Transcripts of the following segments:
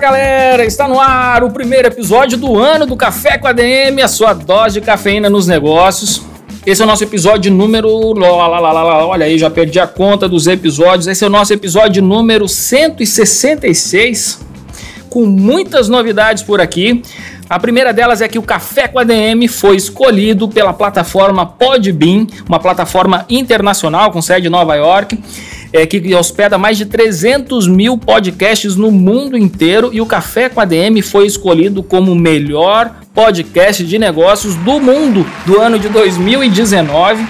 galera, está no ar o primeiro episódio do ano do Café com ADM, a sua dose de cafeína nos negócios. Esse é o nosso episódio número. Olha aí, já perdi a conta dos episódios. Esse é o nosso episódio número 166, com muitas novidades por aqui. A primeira delas é que o Café com ADM foi escolhido pela plataforma Podbean, uma plataforma internacional com sede em Nova York é, que hospeda mais de 300 mil podcasts no mundo inteiro e o Café com ADM foi escolhido como o melhor podcast de negócios do mundo do ano de 2019.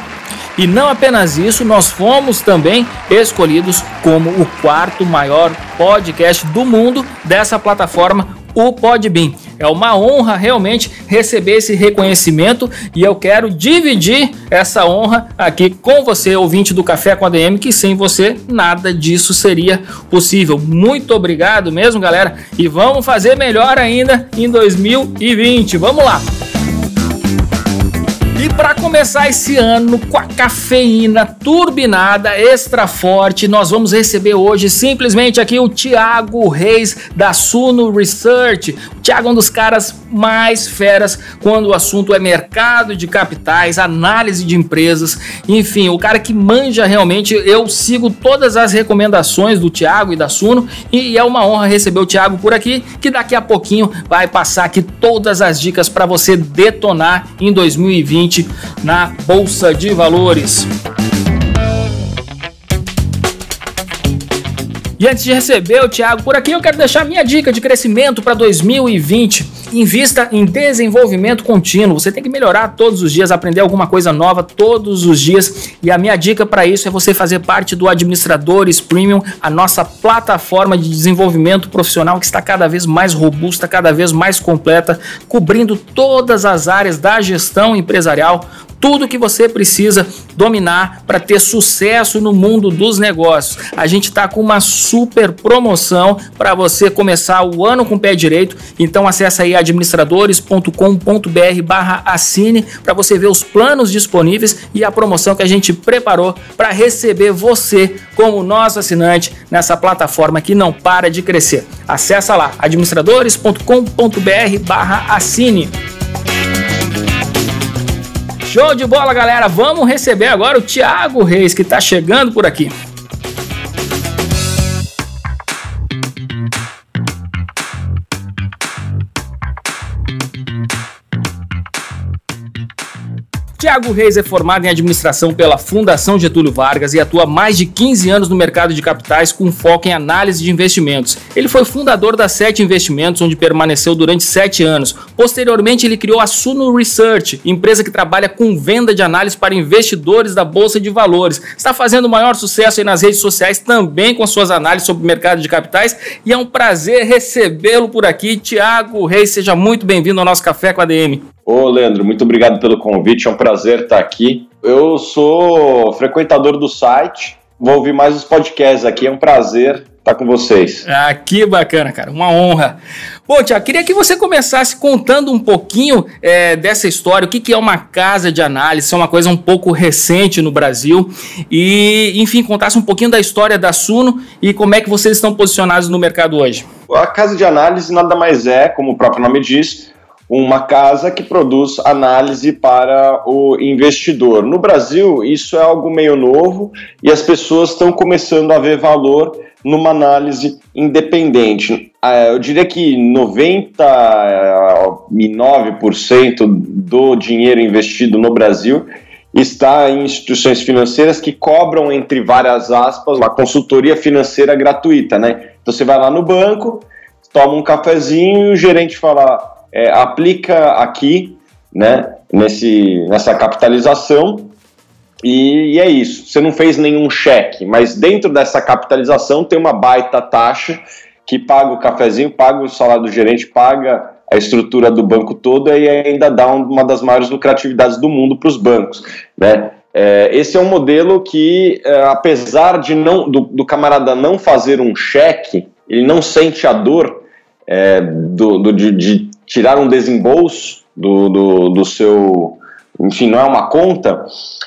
E não apenas isso, nós fomos também escolhidos como o quarto maior podcast do mundo dessa plataforma, o Podbean. É uma honra realmente receber esse reconhecimento e eu quero dividir essa honra aqui com você, ouvinte do Café com a DM, que sem você nada disso seria possível. Muito obrigado mesmo, galera, e vamos fazer melhor ainda em 2020. Vamos lá! E para começar esse ano com a cafeína turbinada extra forte, nós vamos receber hoje simplesmente aqui o Thiago Reis da Suno Research. O Thiago é um dos caras mais feras quando o assunto é mercado de capitais, análise de empresas, enfim, o cara que manja realmente. Eu sigo todas as recomendações do Thiago e da Suno e é uma honra receber o Thiago por aqui, que daqui a pouquinho vai passar aqui todas as dicas para você detonar em 2020 na Bolsa de Valores. E antes de receber o Thiago por aqui, eu quero deixar minha dica de crescimento para 2020. Invista em desenvolvimento contínuo. Você tem que melhorar todos os dias, aprender alguma coisa nova todos os dias. E a minha dica para isso é você fazer parte do Administradores Premium, a nossa plataforma de desenvolvimento profissional que está cada vez mais robusta, cada vez mais completa, cobrindo todas as áreas da gestão empresarial tudo que você precisa dominar para ter sucesso no mundo dos negócios. A gente está com uma super promoção para você começar o ano com o pé direito. Então acessa aí administradores.com.br/barra assine para você ver os planos disponíveis e a promoção que a gente preparou para receber você como nosso assinante nessa plataforma que não para de crescer. Acessa lá administradores.com.br/barra assine. Show de bola, galera! Vamos receber agora o Thiago Reis, que está chegando por aqui. Tiago Reis é formado em administração pela Fundação Getúlio Vargas e atua mais de 15 anos no mercado de capitais com foco em análise de investimentos. Ele foi fundador da Sete Investimentos, onde permaneceu durante sete anos. Posteriormente, ele criou a Suno Research, empresa que trabalha com venda de análise para investidores da Bolsa de Valores. Está fazendo o maior sucesso aí nas redes sociais também com suas análises sobre o mercado de capitais e é um prazer recebê-lo por aqui. Tiago Reis, seja muito bem-vindo ao nosso Café com a DM. Ô, Leandro, muito obrigado pelo convite, é um prazer estar aqui. Eu sou frequentador do site, vou ouvir mais os podcasts aqui, é um prazer estar com vocês. Ah, que bacana, cara, uma honra. Bom, Tiago, queria que você começasse contando um pouquinho é, dessa história, o que, que é uma casa de análise, é uma coisa um pouco recente no Brasil, e, enfim, contasse um pouquinho da história da Suno e como é que vocês estão posicionados no mercado hoje. A casa de análise nada mais é, como o próprio nome diz, uma casa que produz análise para o investidor. No Brasil, isso é algo meio novo e as pessoas estão começando a ver valor numa análise independente. Ah, eu diria que 99% do dinheiro investido no Brasil está em instituições financeiras que cobram, entre várias aspas, uma consultoria financeira gratuita, né? Então você vai lá no banco, toma um cafezinho e o gerente fala é, aplica aqui, né, nesse, nessa capitalização, e, e, é isso. Você não fez nenhum cheque, mas dentro dessa capitalização tem uma baita taxa que paga o cafezinho, paga o salário do gerente, paga a estrutura do banco toda e ainda dá uma das maiores lucratividades do mundo para os bancos, né? É, esse é um modelo que, é, apesar de não do, do, camarada não fazer um cheque, ele não sente a dor é, do, do de, de, tirar um desembolso do, do, do seu enfim, não é uma conta,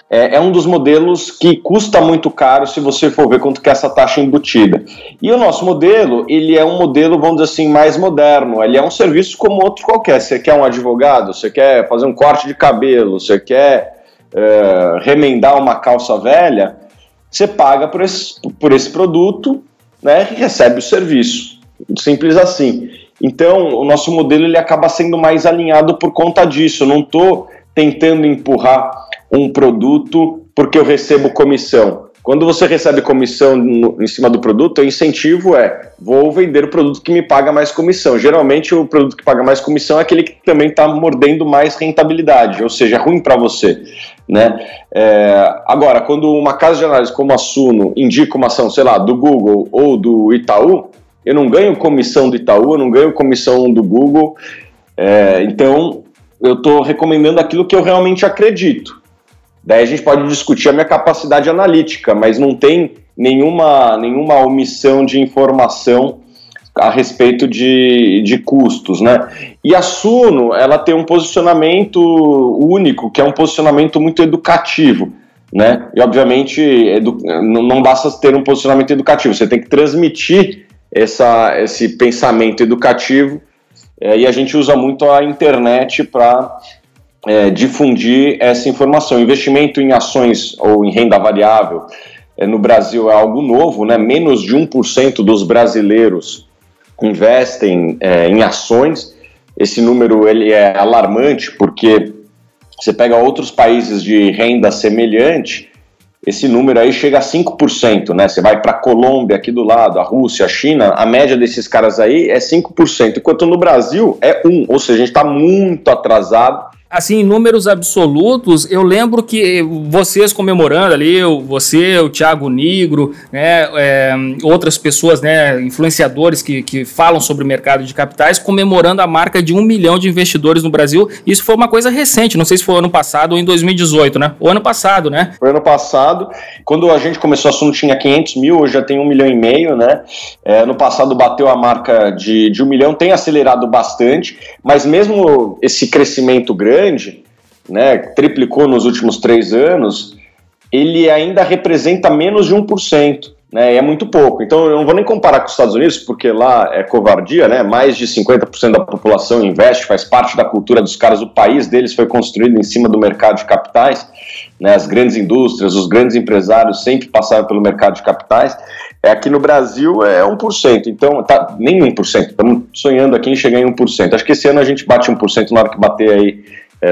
é, é, um dos modelos que custa muito caro se você for ver quanto que é essa taxa embutida. E o nosso modelo, ele é um modelo, vamos dizer assim, mais moderno, ele é um serviço como outro qualquer. Você quer um advogado, você quer fazer um corte de cabelo, você quer é, remendar uma calça velha, você paga por esse, por esse produto né, e recebe o serviço. Simples assim. Então, o nosso modelo ele acaba sendo mais alinhado por conta disso. Eu não estou tentando empurrar um produto porque eu recebo comissão. Quando você recebe comissão no, em cima do produto, o incentivo é vou vender o produto que me paga mais comissão. Geralmente o produto que paga mais comissão é aquele que também está mordendo mais rentabilidade, ou seja, é ruim para você. Né? É, agora, quando uma casa de análise como a Suno indica uma ação, sei lá, do Google ou do Itaú, eu não ganho comissão do Itaú, eu não ganho comissão do Google. É, então, eu estou recomendando aquilo que eu realmente acredito. Daí a gente pode discutir a minha capacidade analítica, mas não tem nenhuma, nenhuma omissão de informação a respeito de, de custos, né? E a Suno, ela tem um posicionamento único, que é um posicionamento muito educativo, né? E obviamente edu não basta ter um posicionamento educativo, você tem que transmitir essa, esse pensamento educativo é, e a gente usa muito a internet para é, difundir essa informação. Investimento em ações ou em renda variável é, no Brasil é algo novo, né? menos de 1% dos brasileiros investem é, em ações. Esse número ele é alarmante porque você pega outros países de renda semelhante, esse número aí chega a 5%, né? Você vai para a Colômbia aqui do lado, a Rússia, a China, a média desses caras aí é 5%, enquanto no Brasil é 1%, ou seja, a gente está muito atrasado assim, em números absolutos, eu lembro que vocês comemorando ali, você, o Thiago Nigro, né, é, outras pessoas, né, influenciadores que, que falam sobre o mercado de capitais, comemorando a marca de um milhão de investidores no Brasil. Isso foi uma coisa recente, não sei se foi ano passado ou em 2018, né? O ano passado, né? Foi ano passado. Quando a gente começou o assunto tinha 500 mil, hoje já tem um milhão e meio, né? É, no passado bateu a marca de, de um milhão, tem acelerado bastante, mas mesmo esse crescimento grande, grande, né, triplicou nos últimos três anos, ele ainda representa menos de 1%. Né, é muito pouco. Então, eu não vou nem comparar com os Estados Unidos, porque lá é covardia, né? Mais de 50% da população investe, faz parte da cultura dos caras. O país deles foi construído em cima do mercado de capitais. Né, as grandes indústrias, os grandes empresários sempre passaram pelo mercado de capitais. É, aqui no Brasil é 1%, então tá, nem 1%, estamos sonhando aqui em chegar em 1%. Acho que esse ano a gente bate 1% na hora que bater aí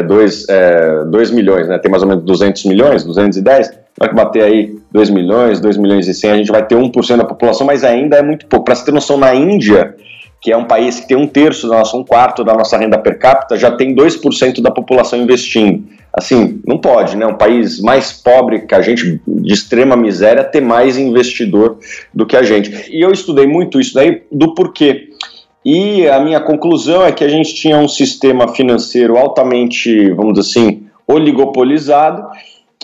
2 é, dois, é, milhões, né? Tem mais ou menos 200 milhões, 210. Vai que bater aí 2 milhões, 2 milhões e 100, a gente vai ter 1% da população, mas ainda é muito pouco. Para você ter noção, na Índia, que é um país que tem um terço da nossa, um quarto da nossa renda per capita, já tem 2% da população investindo. Assim, não pode, né? Um país mais pobre que a gente, de extrema miséria, ter mais investidor do que a gente. E eu estudei muito isso daí do porquê. E a minha conclusão é que a gente tinha um sistema financeiro altamente, vamos dizer assim, oligopolizado.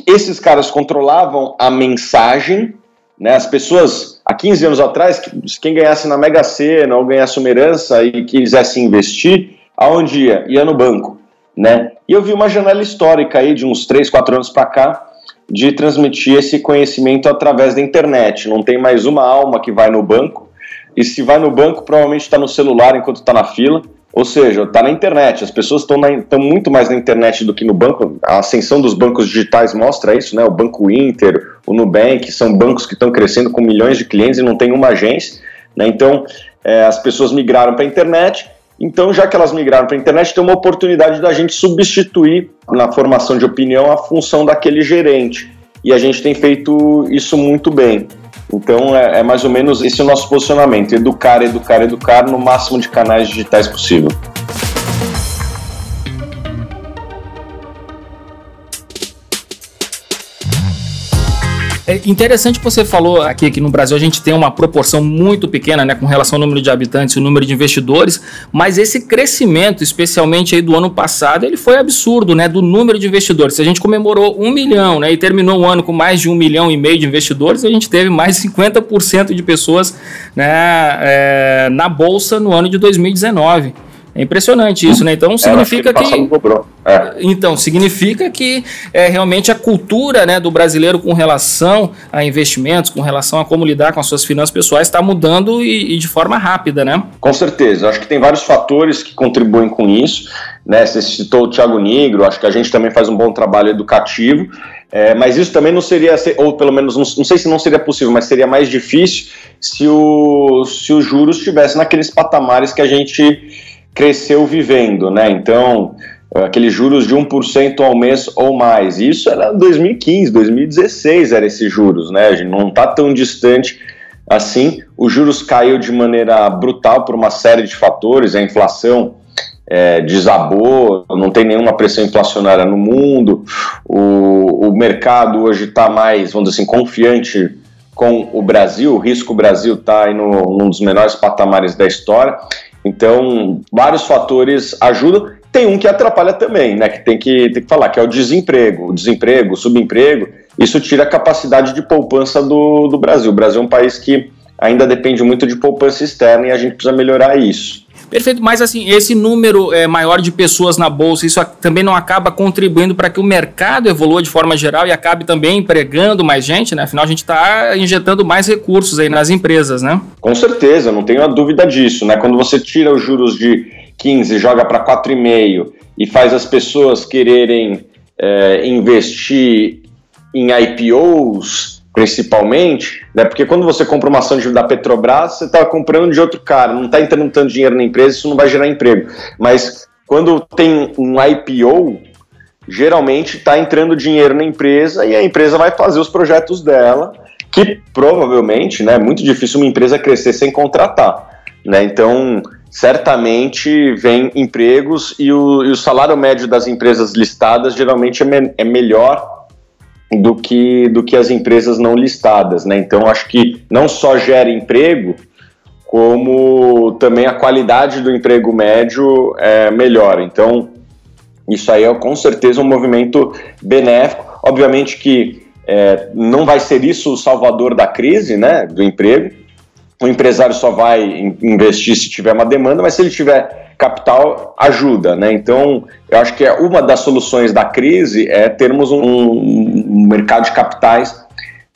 Esses caras controlavam a mensagem, né? As pessoas, há 15 anos atrás, quem ganhasse na Mega Sena ou ganhasse uma herança e quisesse investir, aonde ia? Ia no banco, né? E eu vi uma janela histórica aí de uns 3, 4 anos para cá de transmitir esse conhecimento através da internet. Não tem mais uma alma que vai no banco, e se vai no banco, provavelmente está no celular enquanto está na fila. Ou seja, está na internet. As pessoas estão muito mais na internet do que no banco. A ascensão dos bancos digitais mostra isso, né? O Banco Inter, o Nubank, são bancos que estão crescendo com milhões de clientes e não tem uma agência. Né? Então, é, as pessoas migraram para a internet. Então, já que elas migraram para a internet, tem uma oportunidade da gente substituir na formação de opinião a função daquele gerente. E a gente tem feito isso muito bem. Então é, é, mais ou menos esse o nosso posicionamento: educar, educar, educar no máximo de canais digitais possível. É, Interessante que você falou aqui que no Brasil a gente tem uma proporção muito pequena, né, com relação ao número de habitantes e o número de investidores, mas esse crescimento, especialmente aí do ano passado, ele foi absurdo, né, do número de investidores. A gente comemorou um milhão, né, e terminou o ano com mais de um milhão e meio de investidores, a gente teve mais de 50% de pessoas, né, é, na bolsa no ano de 2019. É impressionante isso, né? Então significa que, é. então significa que é, realmente a cultura né, do brasileiro com relação a investimentos, com relação a como lidar com as suas finanças pessoais está mudando e, e, de forma rápida, né? Com certeza. Acho que tem vários fatores que contribuem com isso. Né? Você citou o Thiago Negro. Acho que a gente também faz um bom trabalho educativo. É, mas isso também não seria, ou pelo menos, não, não, sei se não seria possível, mas seria mais difícil se, o, se os juros estivessem naqueles patamares que a gente cresceu vivendo, né? Então, aqueles juros de 1% ao mês ou mais. Isso era 2015, 2016 era esses juros, né? A gente não está tão distante assim. Os juros caiu de maneira brutal por uma série de fatores, a inflação é, desabou, não tem nenhuma pressão inflacionária no mundo, o, o mercado hoje está mais, vamos dizer assim, confiante com o Brasil, o risco Brasil está no, num dos menores patamares da história. Então, vários fatores ajudam. Tem um que atrapalha também, né? Que tem que, tem que falar, que é o desemprego. O desemprego, o subemprego, isso tira a capacidade de poupança do, do Brasil. O Brasil é um país que ainda depende muito de poupança externa e a gente precisa melhorar isso. Perfeito, mas assim, esse número é, maior de pessoas na bolsa, isso também não acaba contribuindo para que o mercado evolua de forma geral e acabe também empregando mais gente, né? Afinal, a gente está injetando mais recursos aí nas empresas, né? Com certeza, não tenho a dúvida disso, né? Quando você tira os juros de 15, joga para 4,5 e faz as pessoas quererem é, investir em IPOs, principalmente, né? Porque quando você compra uma ação da Petrobras, você está comprando de outro cara, não está entrando tanto dinheiro na empresa, isso não vai gerar emprego. Mas quando tem um IPO, geralmente está entrando dinheiro na empresa e a empresa vai fazer os projetos dela, que provavelmente, né, é muito difícil uma empresa crescer sem contratar, né? Então, certamente vem empregos e o, e o salário médio das empresas listadas geralmente é, me, é melhor do que, do que as empresas não listadas. Né? Então, acho que não só gera emprego, como também a qualidade do emprego médio é, melhora. Então, isso aí é com certeza um movimento benéfico. Obviamente que é, não vai ser isso o salvador da crise né, do emprego. O empresário só vai investir se tiver uma demanda, mas se ele tiver capital ajuda, né? Então, eu acho que é uma das soluções da crise é termos um, um mercado de capitais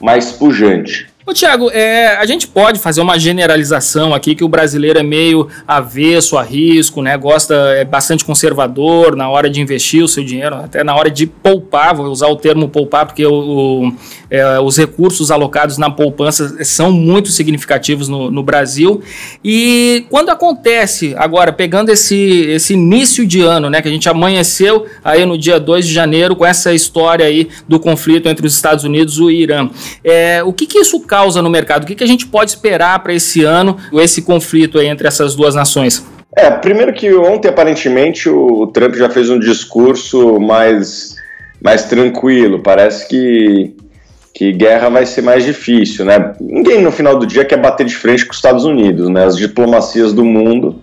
mais pujante. Ô, Tiago, é, a gente pode fazer uma generalização aqui que o brasileiro é meio avesso a risco, né? Gosta, é bastante conservador na hora de investir o seu dinheiro, até na hora de poupar, vou usar o termo poupar, porque o, o é, os recursos alocados na poupança são muito significativos no, no, Brasil. E quando acontece, agora, pegando esse, esse início de ano, né? Que a gente amanheceu aí no dia 2 de janeiro com essa história aí do conflito entre os Estados Unidos e o Irã. É, o que, que isso causa no mercado? O que, que a gente pode esperar para esse ano, esse conflito entre essas duas nações? É, primeiro que ontem, aparentemente, o Trump já fez um discurso mais, mais tranquilo. Parece que, que guerra vai ser mais difícil, né? Ninguém, no final do dia, quer bater de frente com os Estados Unidos, né? As diplomacias do mundo,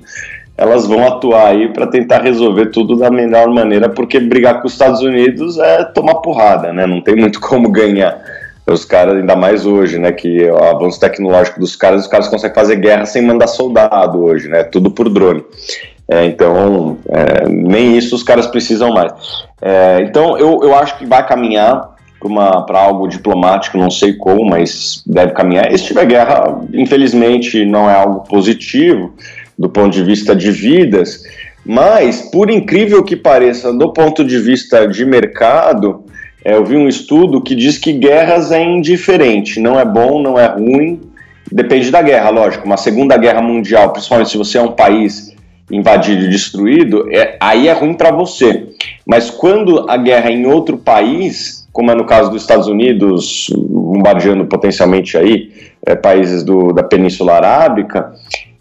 elas vão atuar aí para tentar resolver tudo da melhor maneira, porque brigar com os Estados Unidos é tomar porrada, né? Não tem muito como ganhar os caras, ainda mais hoje, né, que o avanço tecnológico dos caras, os caras conseguem fazer guerra sem mandar soldado hoje, né, tudo por drone. É, então, é, nem isso os caras precisam mais. É, então, eu, eu acho que vai caminhar para algo diplomático, não sei como, mas deve caminhar. E se tiver guerra, infelizmente, não é algo positivo do ponto de vista de vidas, mas, por incrível que pareça, do ponto de vista de mercado, é, eu vi um estudo que diz que guerras é indiferente, não é bom, não é ruim, depende da guerra, lógico. Uma segunda guerra mundial, principalmente se você é um país invadido e destruído, é, aí é ruim para você. Mas quando a guerra é em outro país, como é no caso dos Estados Unidos, bombardeando potencialmente aí é, países do, da Península Arábica,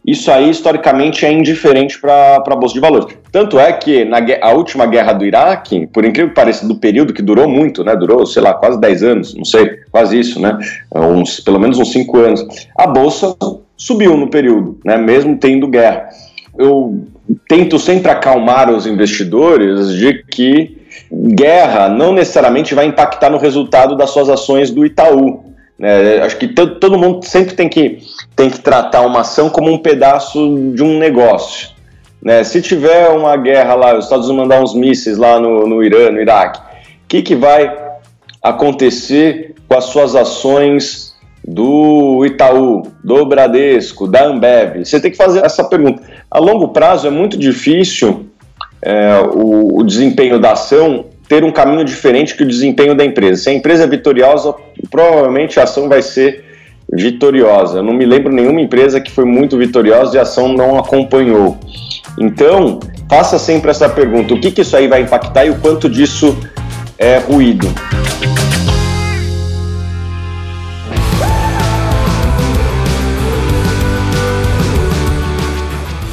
isso aí historicamente é indiferente para a Bolsa de Valores. Tanto é que na a última guerra do Iraque, por incrível que pareça, do período que durou muito, né? Durou, sei lá, quase 10 anos, não sei, quase isso, né? Uns, pelo menos uns 5 anos. A Bolsa subiu no período, né? Mesmo tendo guerra. Eu tento sempre acalmar os investidores de que guerra não necessariamente vai impactar no resultado das suas ações do Itaú. Né? Acho que todo mundo sempre tem que, tem que tratar uma ação como um pedaço de um negócio. Né? Se tiver uma guerra lá, os Estados Unidos mandar uns mísseis lá no, no Irã, no Iraque, o que, que vai acontecer com as suas ações do Itaú, do Bradesco, da Ambev? Você tem que fazer essa pergunta. A longo prazo é muito difícil é, o, o desempenho da ação ter um caminho diferente que o desempenho da empresa. Se a empresa é vitoriosa, provavelmente a ação vai ser vitoriosa. Eu não me lembro nenhuma empresa que foi muito vitoriosa e a ação não acompanhou. Então, faça sempre essa pergunta: o que, que isso aí vai impactar e o quanto disso é ruído?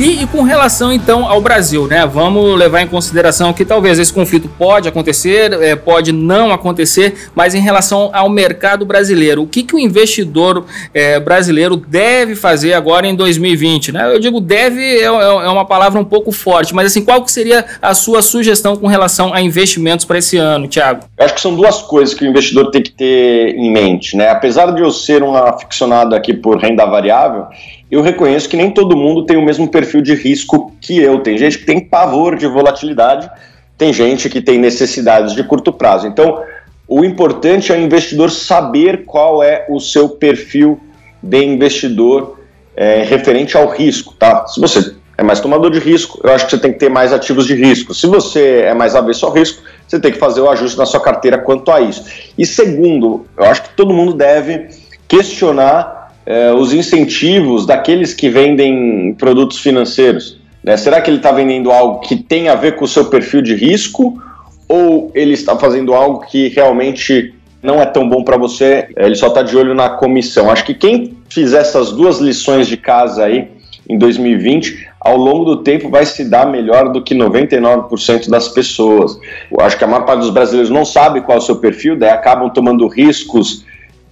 E, e, com relação então ao Brasil, né? Vamos levar em consideração que talvez esse conflito pode acontecer, é, pode não acontecer, mas em relação ao mercado brasileiro, o que, que o investidor é, brasileiro deve fazer agora em 2020? Né? Eu digo deve é, é, é, uma palavra um pouco forte, mas assim, qual que seria a sua sugestão com relação a investimentos para esse ano, Thiago? Eu acho que são duas coisas que o investidor tem que ter em mente, né? Apesar de eu ser um aficionado aqui por renda variável, eu reconheço que nem todo mundo tem o mesmo perfil de risco que eu. Tem gente que tem pavor de volatilidade, tem gente que tem necessidades de curto prazo. Então, o importante é o investidor saber qual é o seu perfil de investidor é, referente ao risco, tá? Se você é mais tomador de risco, eu acho que você tem que ter mais ativos de risco. Se você é mais avesso ao risco, você tem que fazer o ajuste na sua carteira quanto a isso. E segundo, eu acho que todo mundo deve questionar é, os incentivos daqueles que vendem produtos financeiros? Né? Será que ele está vendendo algo que tem a ver com o seu perfil de risco ou ele está fazendo algo que realmente não é tão bom para você, ele só está de olho na comissão? Acho que quem fizer essas duas lições de casa aí em 2020, ao longo do tempo vai se dar melhor do que 99% das pessoas. Eu acho que a maior parte dos brasileiros não sabe qual é o seu perfil, daí acabam tomando riscos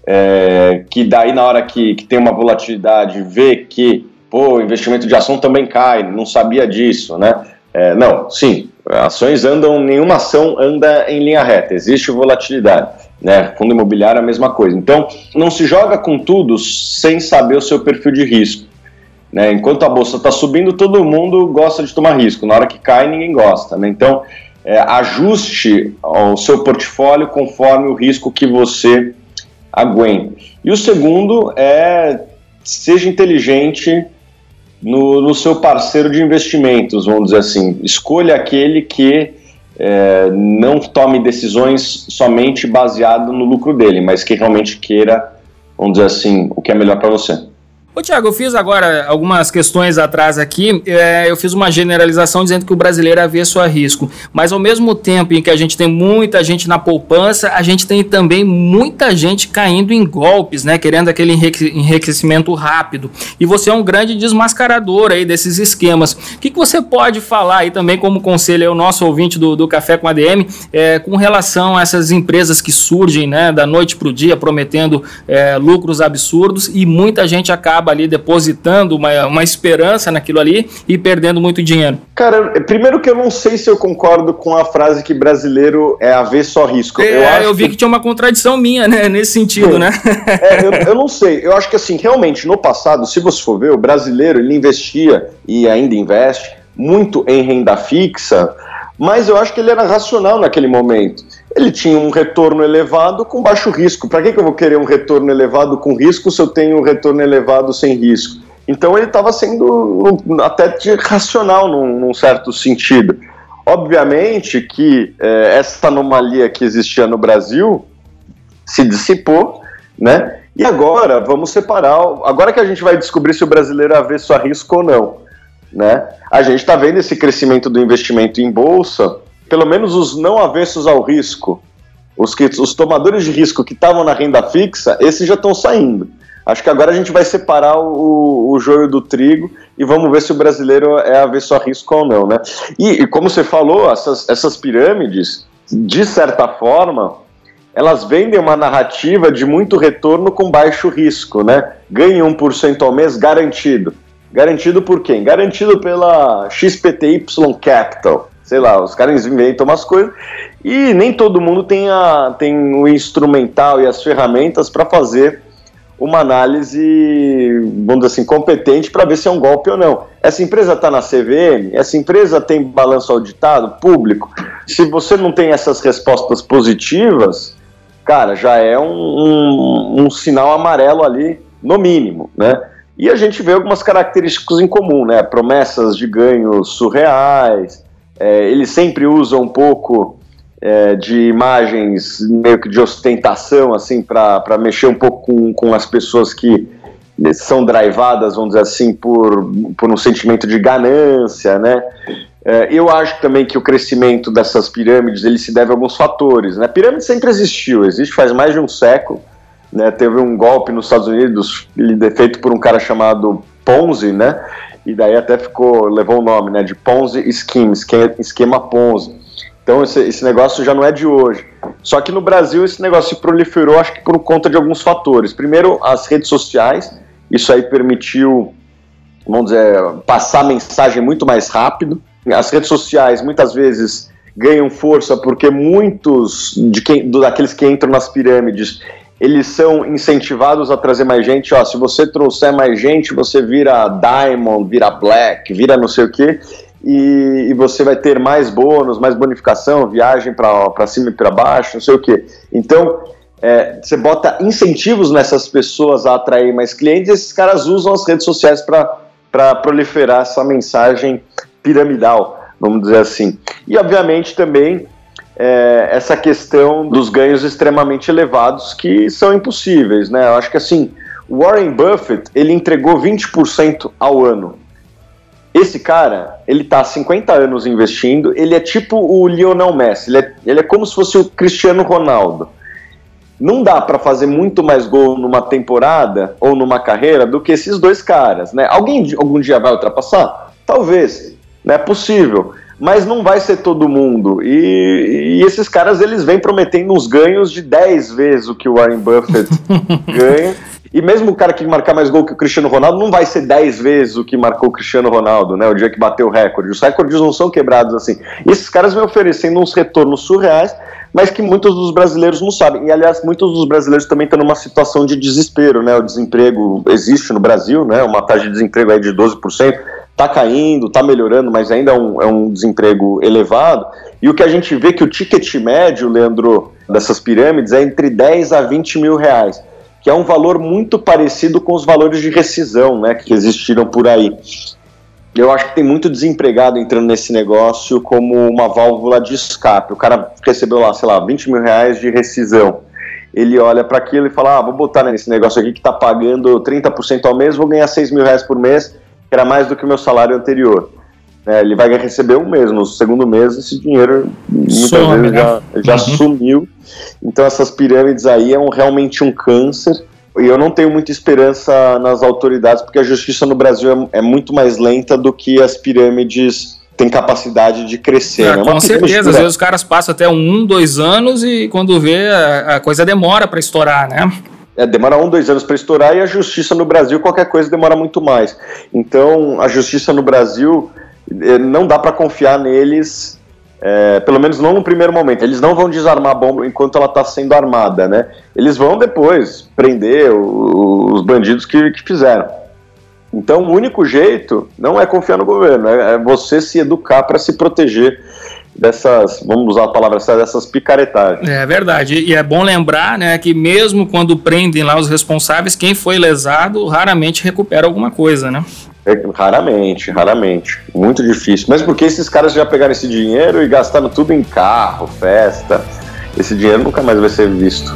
é, que daí na hora que, que tem uma volatilidade vê que pô, o investimento de ação também cai, não sabia disso, né? É, não, sim, ações andam, nenhuma ação anda em linha reta, existe volatilidade. Né? Fundo imobiliário é a mesma coisa. Então, não se joga com tudo sem saber o seu perfil de risco. Né? Enquanto a bolsa está subindo, todo mundo gosta de tomar risco. Na hora que cai, ninguém gosta. Né? Então, é, ajuste o seu portfólio conforme o risco que você aguente. E o segundo é seja inteligente no, no seu parceiro de investimentos, vamos dizer assim. Escolha aquele que é, não tome decisões somente baseado no lucro dele, mas que realmente queira, vamos dizer assim, o que é melhor para você. Ô Tiago, eu fiz agora algumas questões atrás aqui, é, eu fiz uma generalização dizendo que o brasileiro é avesso a risco, mas ao mesmo tempo em que a gente tem muita gente na poupança, a gente tem também muita gente caindo em golpes, né, querendo aquele enriquecimento rápido, e você é um grande desmascarador aí desses esquemas. O que, que você pode falar aí também como conselho ao nosso ouvinte do, do Café com ADM, é, com relação a essas empresas que surgem, né, da noite para o dia, prometendo é, lucros absurdos, e muita gente acaba acaba ali depositando uma, uma esperança naquilo ali e perdendo muito dinheiro? Cara, primeiro que eu não sei se eu concordo com a frase que brasileiro é haver só risco. É, eu, acho eu vi que... que... tinha uma contradição minha, né, nesse sentido, Sim. né? é, eu, eu não sei, eu acho que assim, realmente, no passado, se você for ver, o brasileiro, ele investia e ainda investe muito em renda fixa, mas eu acho que ele era racional naquele momento ele tinha um retorno elevado com baixo risco. Para que, que eu vou querer um retorno elevado com risco se eu tenho um retorno elevado sem risco? Então ele estava sendo até racional num, num, certo sentido. Obviamente que é, essa anomalia que existia no Brasil se dissipou, né? E agora vamos separar. Agora que a gente vai descobrir se o brasileiro é avesso a risco ou não, né? A gente está vendo esse crescimento do investimento em bolsa pelo menos os não avessos ao risco, os, que, os tomadores de risco que estavam na renda fixa, esses já estão saindo. Acho que agora a gente vai separar o, o joio do trigo e vamos ver se o brasileiro é avesso a risco ou não, né? E, e como você falou, essas, essas pirâmides, de certa forma, elas vendem uma narrativa de muito retorno com baixo risco, né? Ganha 1% ao mês garantido. Garantido por quem? Garantido pela XPTY Capital. Sei lá, os caras inventam umas coisas e nem todo mundo tem, a, tem o instrumental e as ferramentas para fazer uma análise, vamos dizer assim, competente para ver se é um golpe ou não. Essa empresa está na CVM? Essa empresa tem balanço auditado, público? Se você não tem essas respostas positivas, cara, já é um, um, um sinal amarelo ali, no mínimo, né? E a gente vê algumas características em comum, né? Promessas de ganhos surreais, é, eles sempre usam um pouco é, de imagens meio que de ostentação, assim, para mexer um pouco com, com as pessoas que são drivadas, vamos dizer assim, por, por um sentimento de ganância, né? É, eu acho também que o crescimento dessas pirâmides ele se deve a alguns fatores. Né? A pirâmide sempre existiu, existe faz mais de um século. Né? Teve um golpe nos Estados Unidos, ele feito por um cara chamado Ponzi, né? E daí até ficou levou o nome, né? De Ponzi Scheme, esquema Ponzi. Então esse, esse, negócio já não é de hoje. Só que no Brasil esse negócio se proliferou, acho que por conta de alguns fatores. Primeiro, as redes sociais. Isso aí permitiu, vamos dizer, passar mensagem muito mais rápido. As redes sociais muitas vezes ganham força porque muitos de quem, daqueles que entram nas pirâmides eles são incentivados a trazer mais gente. Ó, se você trouxer mais gente, você vira Diamond, vira Black, vira não sei o quê e, e, você vai ter mais bônus, mais bonificação, viagem para cima e para baixo, não sei o que. Então, é, você bota incentivos nessas pessoas a atrair mais clientes e esses caras usam as redes sociais para proliferar essa mensagem piramidal, vamos dizer assim. E, obviamente, também é, essa questão dos ganhos extremamente elevados que são impossíveis, né? Eu acho que, assim, Warren Buffett, ele entregou 20% ao ano esse cara, ele tá há 50 anos investindo, ele é tipo o Lionel Messi, ele é, ele é como se fosse o Cristiano Ronaldo. Não dá para fazer muito mais gol numa temporada ou numa carreira do que esses dois caras, né? Alguém algum dia vai ultrapassar? Talvez, não é possível, mas não vai ser todo mundo. E, e esses caras eles vêm prometendo uns ganhos de 10 vezes o que o Warren Buffett ganha. E mesmo o cara que marcar mais gol que o Cristiano Ronaldo não vai ser 10 vezes o que marcou o Cristiano Ronaldo, né? O dia que bateu o recorde. Os recordes não são quebrados assim. E esses caras vêm oferecendo uns retornos surreais, mas que muitos dos brasileiros não sabem. E aliás, muitos dos brasileiros também estão numa situação de desespero, né? O desemprego existe no Brasil, né? Uma taxa de desemprego aí de 12%. Está caindo, está melhorando, mas ainda é um, é um desemprego elevado. E o que a gente vê que o ticket médio, Leandro, dessas pirâmides é entre 10 a 20 mil reais que é um valor muito parecido com os valores de rescisão né, que existiram por aí. Eu acho que tem muito desempregado entrando nesse negócio como uma válvula de escape. O cara recebeu lá, sei lá, 20 mil reais de rescisão. Ele olha para aquilo e fala: ah, vou botar nesse negócio aqui que está pagando 30% ao mês, vou ganhar 6 mil reais por mês, que era mais do que o meu salário anterior. É, ele vai receber um mês, no segundo mês esse dinheiro muitas Some, vezes né? já, já uhum. sumiu. Então essas pirâmides aí é um, realmente um câncer. E eu não tenho muita esperança nas autoridades, porque a justiça no Brasil é, é muito mais lenta do que as pirâmides têm capacidade de crescer. É, né? Com certeza, às vezes os caras passam até um, dois anos e quando vê a, a coisa demora para estourar, né? É, demora um, dois anos para estourar e a justiça no Brasil, qualquer coisa demora muito mais. Então, a justiça no Brasil, eh, não dá para confiar neles é, pelo menos não no primeiro momento. Eles não vão desarmar a bomba enquanto ela está sendo armada, né? Eles vão depois prender o, os bandidos que, que fizeram. Então, o único jeito não é confiar no governo, é, é você se educar para se proteger dessas, vamos usar a palavra dessas picaretagens. É verdade. E é bom lembrar, né, que mesmo quando prendem lá os responsáveis, quem foi lesado raramente recupera alguma coisa, né? É, raramente, raramente. Muito difícil. Mas porque esses caras já pegaram esse dinheiro e gastaram tudo em carro, festa. Esse dinheiro nunca mais vai ser visto.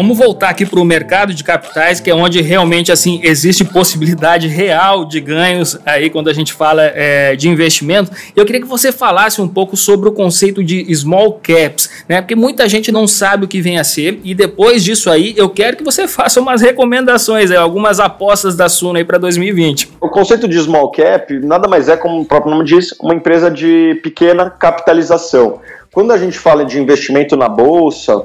Vamos voltar aqui para o mercado de capitais, que é onde realmente assim existe possibilidade real de ganhos aí quando a gente fala é, de investimento. Eu queria que você falasse um pouco sobre o conceito de small caps, né? Porque muita gente não sabe o que vem a ser. E depois disso aí, eu quero que você faça umas recomendações, algumas apostas da Suno aí para 2020. O conceito de small cap nada mais é, como o próprio nome diz, uma empresa de pequena capitalização. Quando a gente fala de investimento na bolsa,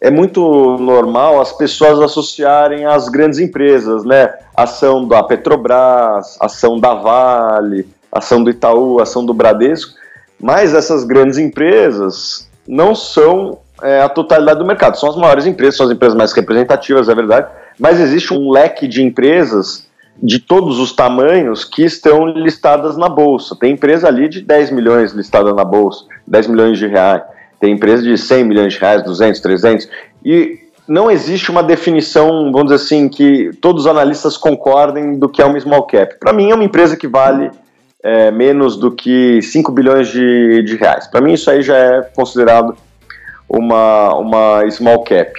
é muito normal as pessoas associarem às grandes empresas, né? Ação da Petrobras, ação da Vale, ação do Itaú, ação do Bradesco, mas essas grandes empresas não são é, a totalidade do mercado. São as maiores empresas, são as empresas mais representativas, é verdade, mas existe um leque de empresas de todos os tamanhos que estão listadas na bolsa. Tem empresa ali de 10 milhões listada na bolsa, 10 milhões de reais tem empresas de 100 milhões de reais, 200, 300, e não existe uma definição, vamos dizer assim, que todos os analistas concordem do que é uma small cap. Para mim, é uma empresa que vale é, menos do que 5 bilhões de, de reais. Para mim, isso aí já é considerado uma, uma small cap.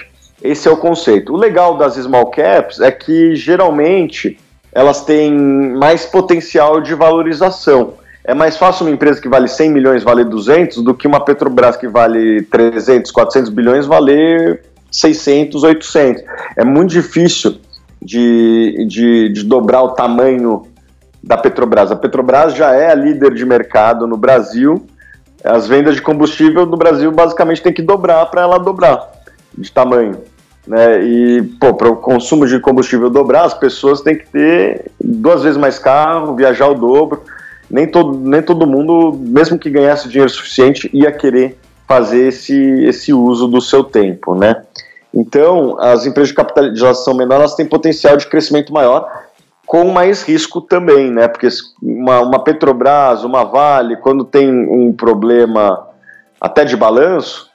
Esse é o conceito. O legal das small caps é que geralmente elas têm mais potencial de valorização. É mais fácil uma empresa que vale 100 milhões valer 200 do que uma Petrobras que vale 300, 400 bilhões valer 600, 800. É muito difícil de, de, de dobrar o tamanho da Petrobras. A Petrobras já é a líder de mercado no Brasil. As vendas de combustível no Brasil basicamente tem que dobrar para ela dobrar de tamanho. Né? E para o consumo de combustível dobrar, as pessoas têm que ter duas vezes mais carro, viajar o dobro nem todo, nem todo mundo, mesmo que ganhasse dinheiro suficiente, ia querer fazer esse, esse uso do seu tempo, né? Então, as empresas de capitalização menor, elas têm potencial de crescimento maior, com mais risco também, né? Porque uma, uma Petrobras, uma Vale, quando tem um problema até de balanço,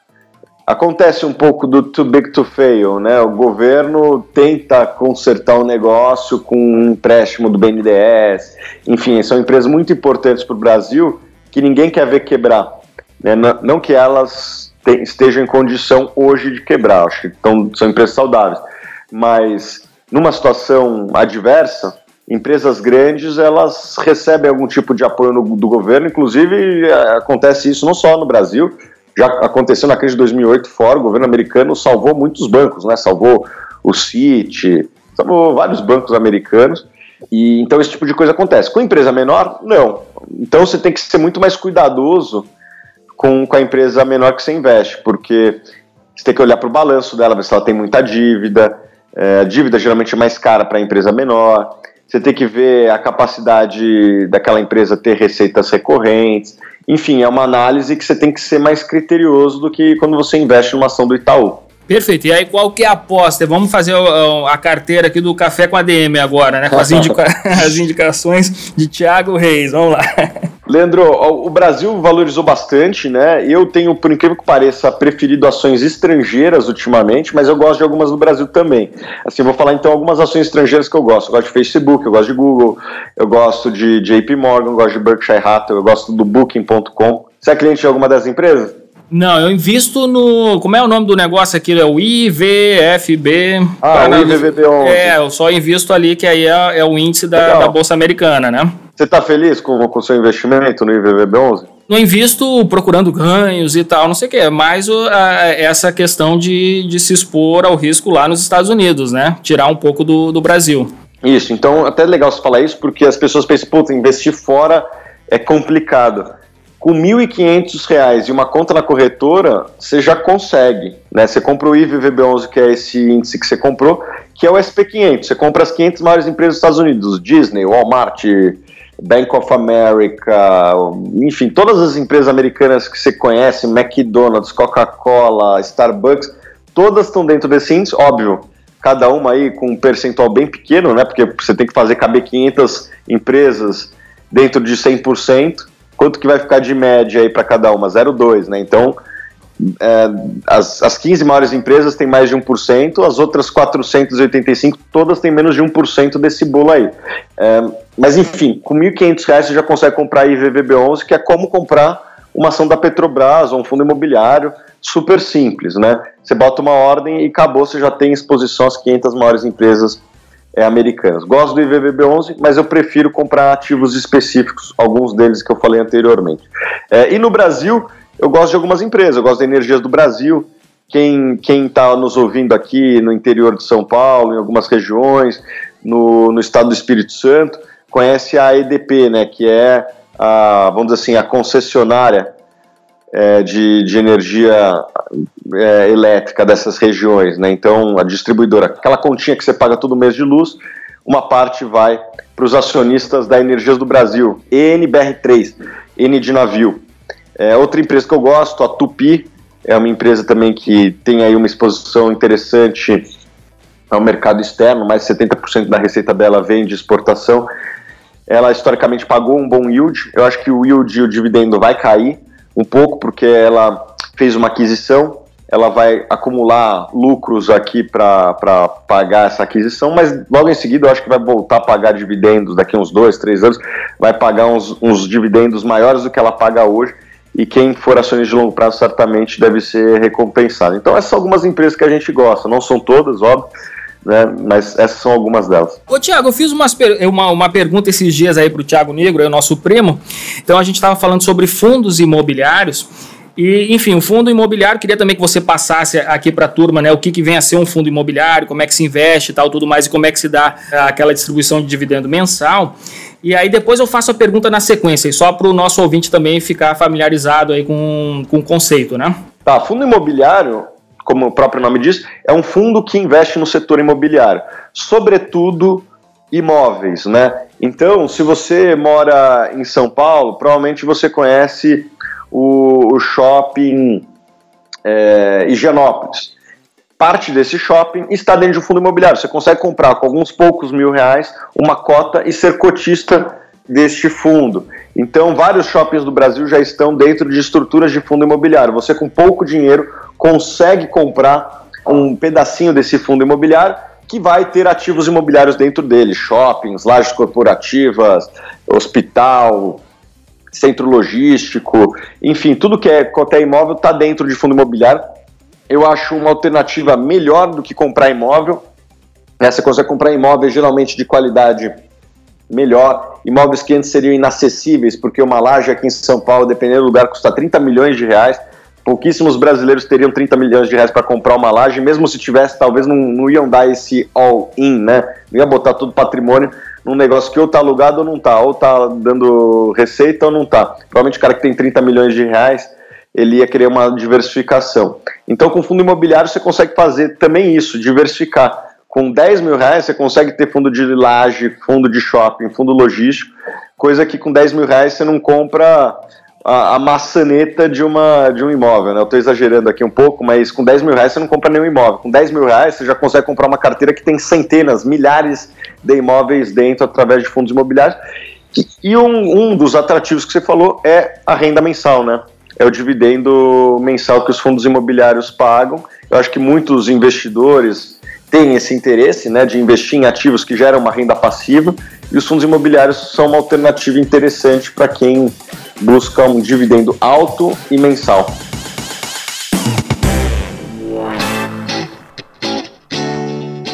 Acontece um pouco do too big to fail, né? O governo tenta consertar o negócio com um empréstimo do BNDES. Enfim, são empresas muito importantes para o Brasil que ninguém quer ver quebrar. Né? Não, que elas te, estejam em condição hoje de quebrar, acho que são empresas saudáveis. Mas numa situação adversa, empresas grandes elas recebem algum tipo de apoio no, do governo, inclusive é, acontece isso não só no Brasil, já aconteceu na crise de 2008 fora, o governo americano salvou muitos bancos, né? Salvou o Citi, salvou vários bancos americanos. E então esse tipo de coisa acontece. Com empresa menor, não. Então você tem que ser muito mais cuidadoso com, com a empresa menor que você investe, porque você tem que olhar para o balanço dela, ver se ela tem muita dívida. É, a dívida geralmente é mais cara para a empresa menor. Você tem que ver a capacidade daquela empresa ter receitas recorrentes. Enfim, é uma análise que você tem que ser mais criterioso do que quando você investe numa ação do Itaú. Perfeito. E aí, qual que é a aposta? Vamos fazer a carteira aqui do Café com a DM agora, né? Com as, indica as indicações de Thiago Reis. Vamos lá. Leandro, o Brasil valorizou bastante, né? Eu tenho, por incrível que pareça, preferido ações estrangeiras ultimamente, mas eu gosto de algumas do Brasil também. Assim, vou falar então algumas ações estrangeiras que eu gosto. Eu gosto de Facebook, eu gosto de Google, eu gosto de JP Morgan, eu gosto de Berkshire Hathaway, eu gosto do Booking.com. Você é cliente de alguma das empresas? Não, eu invisto no. Como é o nome do negócio aqui? É o IVFB. Ah, o IVVB11. É, eu só invisto ali, que aí é, é o índice da, da, Bolsa Americana, né? Você está feliz com o seu investimento no IVVB11? Não invisto procurando ganhos e tal, não sei o quê. Mais o, a, essa questão de, de se expor ao risco lá nos Estados Unidos, né? Tirar um pouco do, do Brasil. Isso, então até é legal você falar isso, porque as pessoas pensam, puta, investir fora é complicado com R$ 1.500 e uma conta na corretora, você já consegue. Né? Você compra o IVVB11, que é esse índice que você comprou, que é o SP500. Você compra as 500 maiores empresas dos Estados Unidos, Disney, Walmart, Bank of America, enfim, todas as empresas americanas que você conhece, McDonald's, Coca-Cola, Starbucks, todas estão dentro desse índice, óbvio. Cada uma aí com um percentual bem pequeno, né? Porque você tem que fazer caber 500 empresas dentro de 100% quanto que vai ficar de média aí para cada uma? 0,2, né? Então, é, as, as 15 maiores empresas têm mais de 1%, as outras 485 todas têm menos de 1% desse bolo aí. É, mas enfim, com R$ 1.500 você já consegue comprar IVVB11, que é como comprar uma ação da Petrobras ou um fundo imobiliário, super simples, né? Você bota uma ordem e acabou, você já tem exposição às 500 maiores empresas é, americanas. Gosto do IVVB11, mas eu prefiro comprar ativos específicos, alguns deles que eu falei anteriormente. É, e no Brasil, eu gosto de algumas empresas, eu gosto da Energias do Brasil, quem está nos ouvindo aqui no interior de São Paulo, em algumas regiões, no, no estado do Espírito Santo, conhece a EDP, né, que é a, vamos dizer assim, a concessionária é, de, de energia é, elétrica dessas regiões, né? Então, a distribuidora, aquela continha que você paga todo mês de luz, uma parte vai para os acionistas da Energias do Brasil, ENBR3, N de navio. É, outra empresa que eu gosto, a Tupi, é uma empresa também que tem aí uma exposição interessante ao mercado externo, mais 70% da receita dela vem de exportação. Ela historicamente pagou um bom yield, eu acho que o yield e o dividendo vai cair um pouco porque ela fez uma aquisição, ela vai acumular lucros aqui para pagar essa aquisição, mas logo em seguida eu acho que vai voltar a pagar dividendos daqui uns dois, três anos, vai pagar uns, uns dividendos maiores do que ela paga hoje e quem for acionista de longo prazo certamente deve ser recompensado. Então essas são algumas empresas que a gente gosta, não são todas, óbvio, né, mas essas são algumas delas. Ô Tiago, eu fiz umas, uma, uma pergunta esses dias aí para o Tiago Negro, é o nosso primo, então a gente estava falando sobre fundos imobiliários, e, enfim, o fundo imobiliário, queria também que você passasse aqui para a turma, né, o que, que vem a ser um fundo imobiliário, como é que se investe e tal, tudo mais, e como é que se dá aquela distribuição de dividendo mensal. E aí depois eu faço a pergunta na sequência, só para o nosso ouvinte também ficar familiarizado aí com, com o conceito, né? Tá, fundo imobiliário, como o próprio nome diz, é um fundo que investe no setor imobiliário, sobretudo imóveis, né? Então, se você mora em São Paulo, provavelmente você conhece o, o shopping é, Higienópolis parte desse shopping está dentro de um fundo imobiliário. Você consegue comprar com alguns poucos mil reais uma cota e ser cotista deste fundo. Então, vários shoppings do Brasil já estão dentro de estruturas de fundo imobiliário. Você, com pouco dinheiro, consegue comprar um pedacinho desse fundo imobiliário que vai ter ativos imobiliários dentro dele, shoppings, lajes corporativas, hospital, centro logístico, enfim, tudo que é qualquer imóvel está dentro de fundo imobiliário eu acho uma alternativa melhor do que comprar imóvel. Né? Você consegue comprar imóveis geralmente de qualidade melhor, imóveis que antes seriam inacessíveis, porque uma laje aqui em São Paulo, dependendo do lugar, custa 30 milhões de reais. Pouquíssimos brasileiros teriam 30 milhões de reais para comprar uma laje, mesmo se tivesse, talvez não, não iam dar esse all-in, né? Não ia botar todo o patrimônio num negócio que ou tá alugado ou não tá, ou tá dando receita ou não tá. Provavelmente o cara que tem 30 milhões de reais ele ia querer uma diversificação. Então, com fundo imobiliário, você consegue fazer também isso, diversificar. Com 10 mil reais, você consegue ter fundo de laje, fundo de shopping, fundo logístico, coisa que com 10 mil reais você não compra a, a maçaneta de, uma, de um imóvel. Né? Eu estou exagerando aqui um pouco, mas com 10 mil reais você não compra nenhum imóvel. Com 10 mil reais você já consegue comprar uma carteira que tem centenas, milhares de imóveis dentro através de fundos imobiliários. E um, um dos atrativos que você falou é a renda mensal, né? é o dividendo mensal que os fundos imobiliários pagam. Eu acho que muitos investidores têm esse interesse né, de investir em ativos que geram uma renda passiva e os fundos imobiliários são uma alternativa interessante para quem busca um dividendo alto e mensal.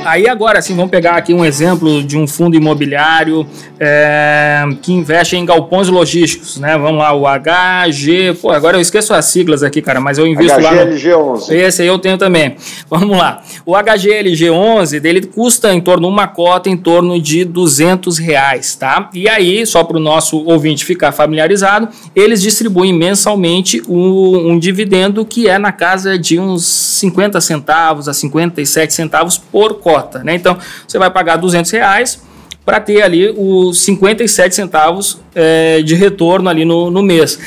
Aí agora, assim, vamos pegar aqui um exemplo de um fundo imobiliário é, que investe em galpões logísticos, né? Vamos lá, o HG... Pô, agora eu esqueço as siglas aqui, cara, mas eu invisto lá... HGLG11. No... Esse aí eu tenho também. Vamos lá. O HGLG11, dele custa em torno, uma cota em torno de 200 reais, tá? E aí, só para o nosso ouvinte ficar familiarizado, eles distribuem mensalmente um, um dividendo que é na casa de uns 50 centavos a 57 centavos por cota cota, né? Então você vai pagar 200 reais para ter ali os 57 centavos é, de retorno ali no, no mês.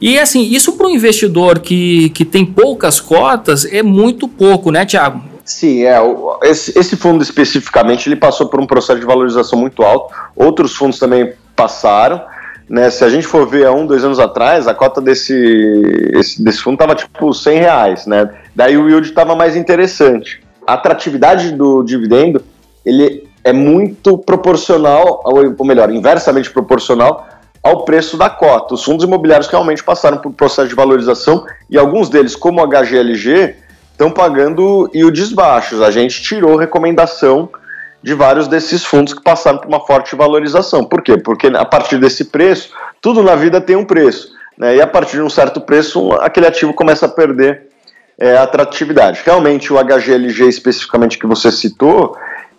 E assim, isso para um investidor que, que tem poucas cotas é muito pouco, né, Tiago? Sim, é. Esse, esse fundo especificamente ele passou por um processo de valorização muito alto. Outros fundos também passaram. Né, se a gente for ver há um, dois anos atrás, a cota desse, esse, desse fundo estava tipo 100 reais, né? Daí o yield estava mais interessante a atratividade do dividendo ele é muito proporcional, ou melhor, inversamente proporcional ao preço da cota. Os fundos imobiliários realmente passaram por processo de valorização e alguns deles, como o HGLG, estão pagando yields baixos. A gente tirou recomendação de vários desses fundos que passaram por uma forte valorização. Por quê? Porque a partir desse preço, tudo na vida tem um preço. Né? E a partir de um certo preço, aquele ativo começa a perder é, atratividade. Realmente, o HGLG especificamente que você citou,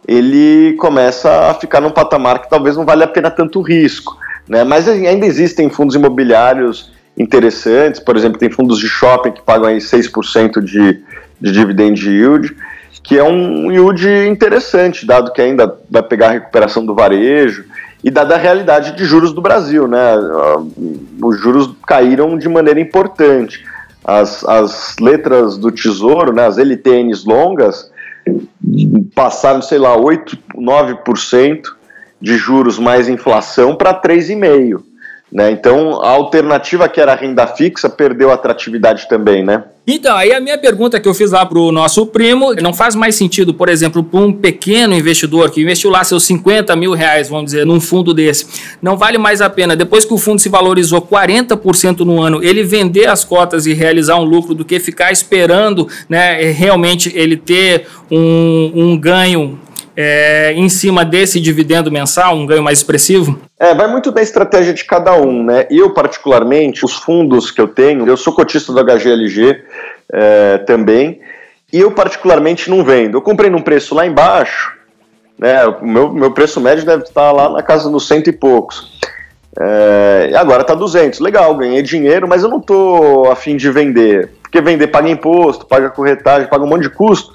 ele começa a ficar num patamar que talvez não vale a pena tanto risco. Né? Mas ainda existem fundos imobiliários interessantes, por exemplo, tem fundos de shopping que pagam aí 6% de, de dividend yield, que é um yield interessante, dado que ainda vai pegar a recuperação do varejo e dada a realidade de juros do Brasil. Né? Os juros caíram de maneira importante. As, as letras do Tesouro, né, as LTNs longas, passaram, sei lá, 8, 9% de juros mais inflação para 3,5%. Né? Então, a alternativa que era a renda fixa perdeu atratividade também, né? Então, aí a minha pergunta que eu fiz lá para o nosso primo, não faz mais sentido, por exemplo, para um pequeno investidor que investiu lá seus 50 mil reais, vamos dizer, num fundo desse, não vale mais a pena, depois que o fundo se valorizou 40% no ano, ele vender as cotas e realizar um lucro do que ficar esperando né, realmente ele ter um, um ganho é, em cima desse dividendo mensal, um ganho mais expressivo? É, vai muito da estratégia de cada um, né? Eu, particularmente, os fundos que eu tenho, eu sou cotista do HGLG é, também, e eu, particularmente, não vendo. Eu comprei num preço lá embaixo, né? O meu, meu preço médio deve estar lá na casa dos cento e poucos. É, agora tá 200. Legal, ganhei dinheiro, mas eu não tô afim de vender. Porque vender paga imposto, paga corretagem, paga um monte de custo.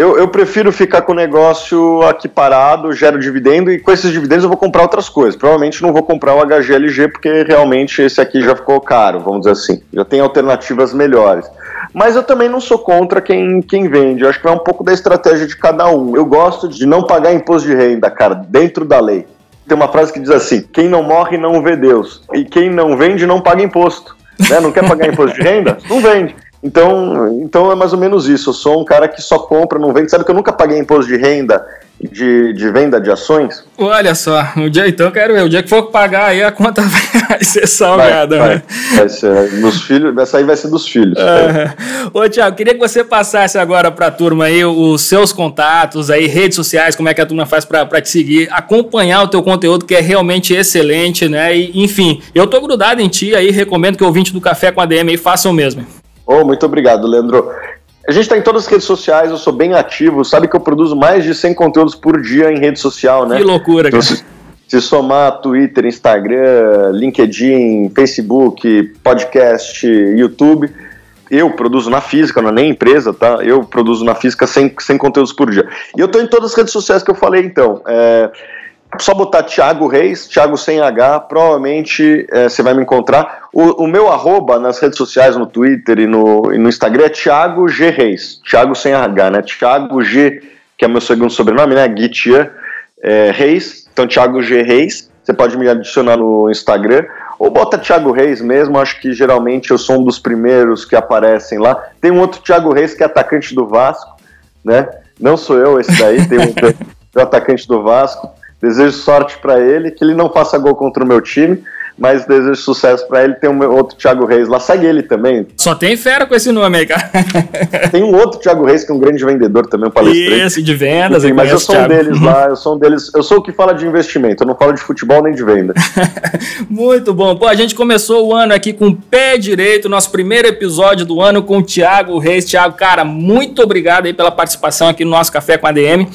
Eu, eu, prefiro ficar com o negócio aqui parado, gero dividendo, e com esses dividendos eu vou comprar outras coisas. Provavelmente não vou comprar o HGLG, porque realmente esse aqui já ficou caro, vamos dizer assim. Já tem alternativas melhores. Mas eu também não sou contra quem, quem vende. Eu acho que é um pouco da estratégia de cada um. Eu gosto de não pagar imposto de renda, cara, dentro da lei. Tem uma frase que diz assim: quem não morre não vê Deus. E quem não vende não paga imposto. Né? Não quer pagar imposto de renda? Não vende. Então, então é mais ou menos isso. Eu sou um cara que só compra, não vende. Sabe que eu nunca paguei imposto de renda de, de venda de ações? Olha só, o dia então eu quero ver. O dia que for pagar aí a conta vai ser salgada. Vai, vai, vai ser. Dos filhos, essa aí vai ser dos filhos. Uhum. Ô, Tiago, queria que você passasse agora para a turma aí os seus contatos aí, redes sociais, como é que a turma faz para te seguir, acompanhar o teu conteúdo que é realmente excelente, né? E, enfim, eu tô grudado em ti aí, recomendo que o ouvinte do Café com a DM aí façam o mesmo. Oh, muito obrigado, Leandro. A gente está em todas as redes sociais, eu sou bem ativo, sabe que eu produzo mais de 100 conteúdos por dia em rede social, né? Que loucura, então, cara. Se, somar Twitter, Instagram, LinkedIn, Facebook, podcast, YouTube, eu produzo na física, não é nem empresa, tá? Eu produzo na física 100, 100 conteúdos por dia. E eu estou em todas as redes sociais que eu falei, então. É, só botar Thiago Reis, Thiago sem H, provavelmente é, você vai me encontrar. O, o, meu arroba nas redes sociais, no Twitter e no, e no Instagram é Thiago G Reis. Thiago sem H, né? Thiago G, que é meu segundo sobrenome, né? Guitia é, Reis. Então, Thiago G Reis. Você pode me adicionar no Instagram. Ou bota Thiago Reis mesmo, acho que geralmente eu sou um dos primeiros que aparecem lá. Tem um outro Thiago Reis que é atacante do Vasco, né? Não sou eu esse daí, tem tem um atacante do Vasco. Desejo sorte para ele, que ele não faça gol contra o meu time, mas desejo sucesso para ele. Tem um outro Thiago Reis lá, segue ele também. Só tem fera com esse nome aí, cara. tem um outro Thiago Reis que é um grande vendedor também, um palestrante. Isso, de vendas. Enfim, mas eu sou um deles lá, eu sou um deles. Eu sou o que fala de investimento, eu não falo de futebol nem de venda. Muito bom. Pô, a gente começou o ano aqui com o pé direito, nosso primeiro episódio do ano com o Thiago Reis. Thiago, cara, muito obrigado aí pela participação aqui no nosso Café com a DM.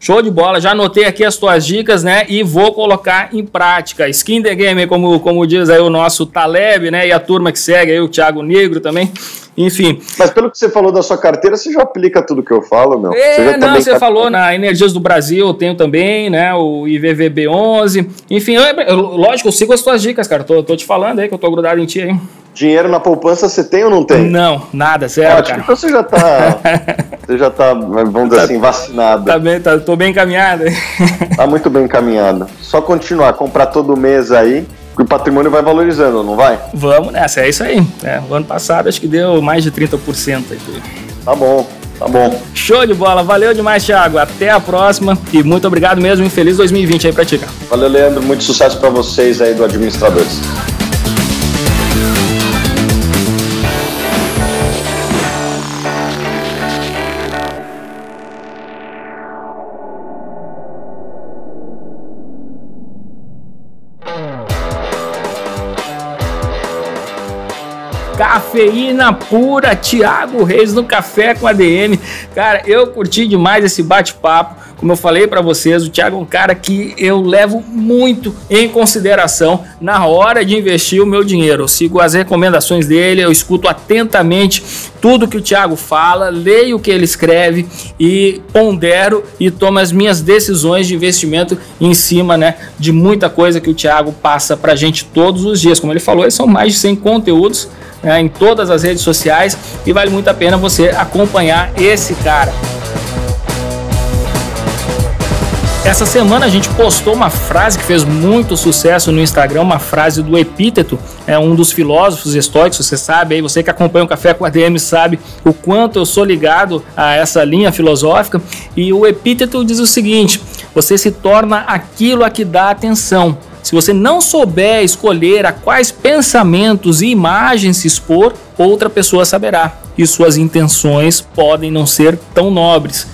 Show de bola, já anotei aqui as tuas dicas, né? E vou colocar em prática. Skin the game, como, como diz aí o nosso Taleb, né? E a turma que segue aí, o Thiago Negro também. Enfim. Mas pelo que você falou da sua carteira, você já aplica tudo que eu falo, meu? É, você não, você tá... falou na Energias do Brasil, eu tenho também, né? O IVVB11. Enfim, eu, eu, lógico, eu sigo as tuas dicas, cara. Tô, tô te falando aí que eu tô grudado em ti aí. Dinheiro na poupança você tem ou não tem? Não, nada, zero, cara. Então você já tá, você já tá, vamos dizer tá, assim, vacinado. Tá bem, tá, tô bem encaminhado. tá muito bem encaminhado. Só continuar, comprar todo mês aí, que o patrimônio vai valorizando, não vai? Vamos nessa, é isso aí. É, o ano passado acho que deu mais de 30% aí. Tá bom. Tá bom. Show de bola. Valeu demais, Thiago. Até a próxima e muito obrigado mesmo e feliz 2020 aí pra ti, cara. Valeu, Leandro. Muito sucesso para vocês aí do Administradores. Cafeína pura, Thiago Reis no Café com ADM. Cara, eu curti demais esse bate-papo. Como eu falei para vocês, o Thiago é um cara que eu levo muito em consideração na hora de investir o meu dinheiro. Eu sigo as recomendações dele, eu escuto atentamente tudo que o Thiago fala, leio o que ele escreve e pondero e tomo as minhas decisões de investimento em cima, né, de muita coisa que o Thiago passa pra gente todos os dias. Como ele falou, são mais de 100 conteúdos né, em todas as redes sociais e vale muito a pena você acompanhar esse cara. Essa semana a gente postou uma frase que fez muito sucesso no Instagram, uma frase do Epíteto, é um dos filósofos estoicos, você sabe, aí você que acompanha o Café com a DM sabe o quanto eu sou ligado a essa linha filosófica, e o Epíteto diz o seguinte: você se torna aquilo a que dá atenção. Se você não souber escolher a quais pensamentos e imagens se expor, outra pessoa saberá, e suas intenções podem não ser tão nobres.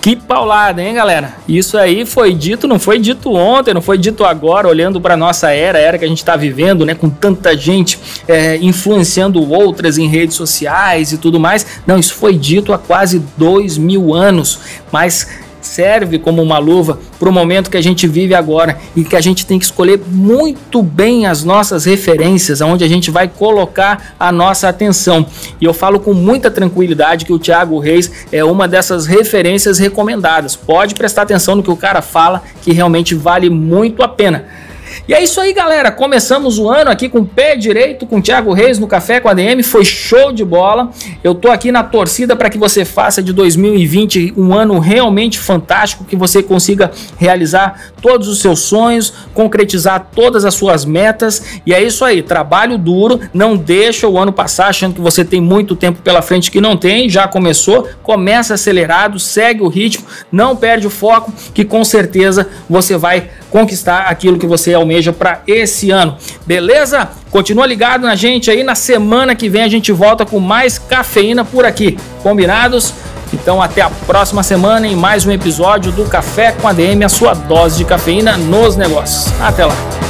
Que paulada, hein, galera? Isso aí foi dito, não foi dito ontem, não foi dito agora, olhando para nossa era, a era que a gente está vivendo, né, com tanta gente é, influenciando outras em redes sociais e tudo mais. Não, isso foi dito há quase dois mil anos, mas serve como uma luva para o momento que a gente vive agora e que a gente tem que escolher muito bem as nossas referências, aonde a gente vai colocar a nossa atenção. E eu falo com muita tranquilidade que o Thiago Reis é uma dessas referências recomendadas. Pode prestar atenção no que o cara fala, que realmente vale muito a pena. E é isso aí, galera. Começamos o ano aqui com o pé direito, com o Thiago Reis no Café com a DM. Foi show de bola. Eu tô aqui na torcida para que você faça de 2020 um ano realmente fantástico, que você consiga realizar todos os seus sonhos, concretizar todas as suas metas. E é isso aí. Trabalho duro. Não deixa o ano passar achando que você tem muito tempo pela frente que não tem. Já começou. Começa acelerado, segue o ritmo, não perde o foco, que com certeza você vai conquistar aquilo que você almeja para esse ano. Beleza? Continua ligado na gente aí. Na semana que vem a gente volta com mais cafeína por aqui. Combinados? Então até a próxima semana em mais um episódio do Café com a DM, a sua dose de cafeína nos negócios. Até lá.